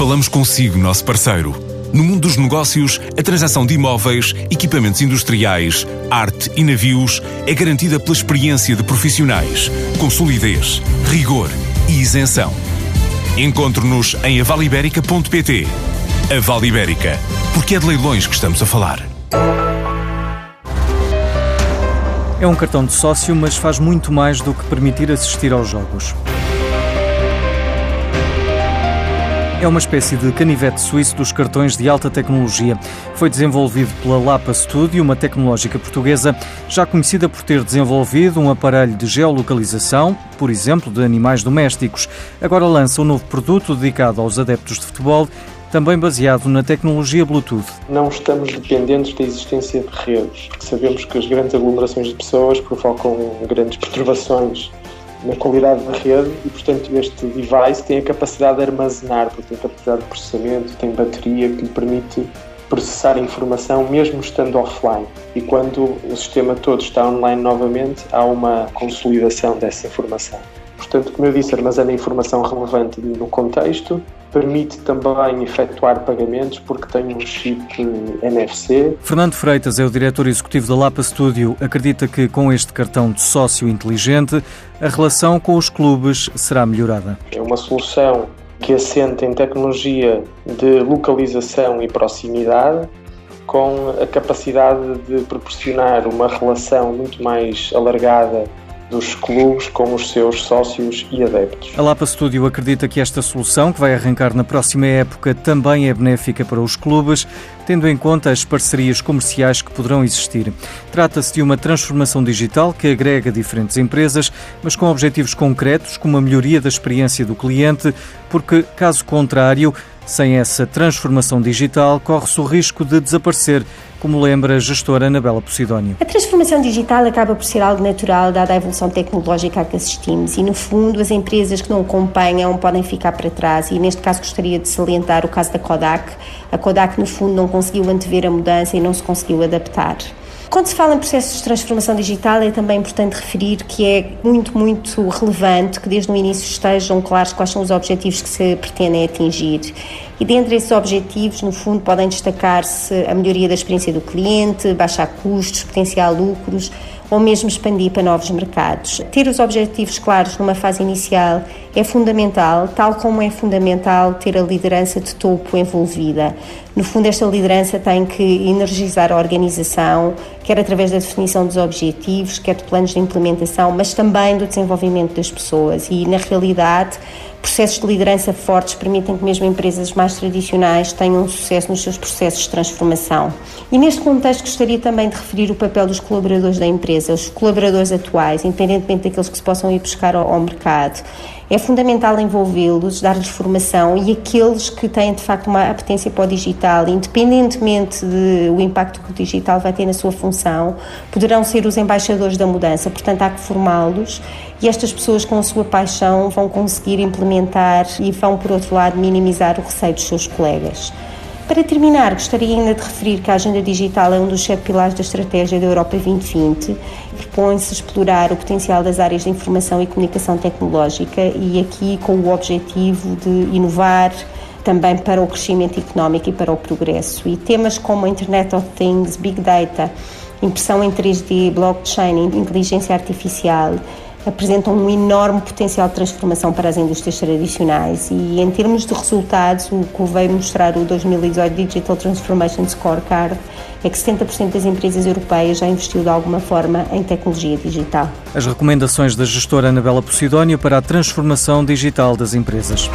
Falamos consigo, nosso parceiro. No mundo dos negócios, a transação de imóveis, equipamentos industriais, arte e navios é garantida pela experiência de profissionais, com solidez, rigor e isenção. Encontre-nos em avaliberica.pt. A Vale Ibérica, porque é de leilões que estamos a falar. É um cartão de sócio, mas faz muito mais do que permitir assistir aos jogos. É uma espécie de canivete suíço dos cartões de alta tecnologia. Foi desenvolvido pela Lapa Studio, uma tecnológica portuguesa já conhecida por ter desenvolvido um aparelho de geolocalização, por exemplo, de animais domésticos. Agora lança um novo produto dedicado aos adeptos de futebol também baseado na tecnologia Bluetooth. Não estamos dependentes da existência de redes, sabemos que as grandes aglomerações de pessoas provocam grandes perturbações na qualidade da rede e, portanto, este device tem a capacidade de armazenar, porque tem capacidade de processamento, tem bateria que lhe permite processar informação mesmo estando offline. E quando o sistema todo está online novamente, há uma consolidação dessa informação. Portanto, como eu disse, armazena informação relevante no contexto, permite também efetuar pagamentos porque tem um chip NFC. Fernando Freitas é o diretor executivo da Lapa Studio. Acredita que com este cartão de sócio inteligente, a relação com os clubes será melhorada. É uma solução que assenta em tecnologia de localização e proximidade, com a capacidade de proporcionar uma relação muito mais alargada dos clubes com os seus sócios e adeptos. A Lapa Studio acredita que esta solução, que vai arrancar na próxima época, também é benéfica para os clubes, tendo em conta as parcerias comerciais que poderão existir. Trata-se de uma transformação digital que agrega diferentes empresas, mas com objetivos concretos, como a melhoria da experiência do cliente, porque, caso contrário, sem essa transformação digital, corre-se o risco de desaparecer, como lembra a gestora Anabela Posidónio. A transformação digital acaba por ser algo natural, dada a evolução tecnológica a que assistimos, e no fundo as empresas que não acompanham podem ficar para trás. E neste caso gostaria de salientar o caso da Kodak. A Kodak, no fundo, não conseguiu antever a mudança e não se conseguiu adaptar. Quando se fala em processos de transformação digital, é também importante referir que é muito, muito relevante que desde o início estejam claros quais são os objetivos que se pretendem atingir. E dentre esses objetivos, no fundo, podem destacar-se a melhoria da experiência do cliente, baixar custos, potenciar lucros, ou mesmo expandir para novos mercados. Ter os objetivos claros numa fase inicial é fundamental, tal como é fundamental ter a liderança de topo envolvida. No fundo, esta liderança tem que energizar a organização, quer através da definição dos objetivos, quer de planos de implementação, mas também do desenvolvimento das pessoas. E, na realidade, processos de liderança fortes permitem que mesmo empresas mais tradicionais tenham sucesso nos seus processos de transformação. E neste contexto gostaria também de referir o papel dos colaboradores da empresa, os colaboradores atuais, independentemente daqueles que se possam ir buscar ao, ao mercado. É fundamental envolvê-los, dar-lhes formação e aqueles que têm de facto uma apetência para o digital, independentemente do impacto que o digital vai ter na sua função, poderão ser os embaixadores da mudança. Portanto, há que formá-los e estas pessoas, com a sua paixão, vão conseguir implementar e vão, por outro lado, minimizar o receio dos seus colegas. Para terminar, gostaria ainda de referir que a agenda digital é um dos sete pilares da estratégia da Europa 2020 propõe-se explorar o potencial das áreas de informação e comunicação tecnológica e aqui com o objetivo de inovar também para o crescimento económico e para o progresso. E temas como a Internet of Things, Big Data, impressão em 3D, blockchain, inteligência artificial, apresentam um enorme potencial de transformação para as indústrias tradicionais e em termos de resultados, o que veio mostrar o 2018 Digital Transformation Scorecard é que 70% das empresas europeias já investiu de alguma forma em tecnologia digital. As recomendações da gestora Anabela Posidónio para a transformação digital das empresas.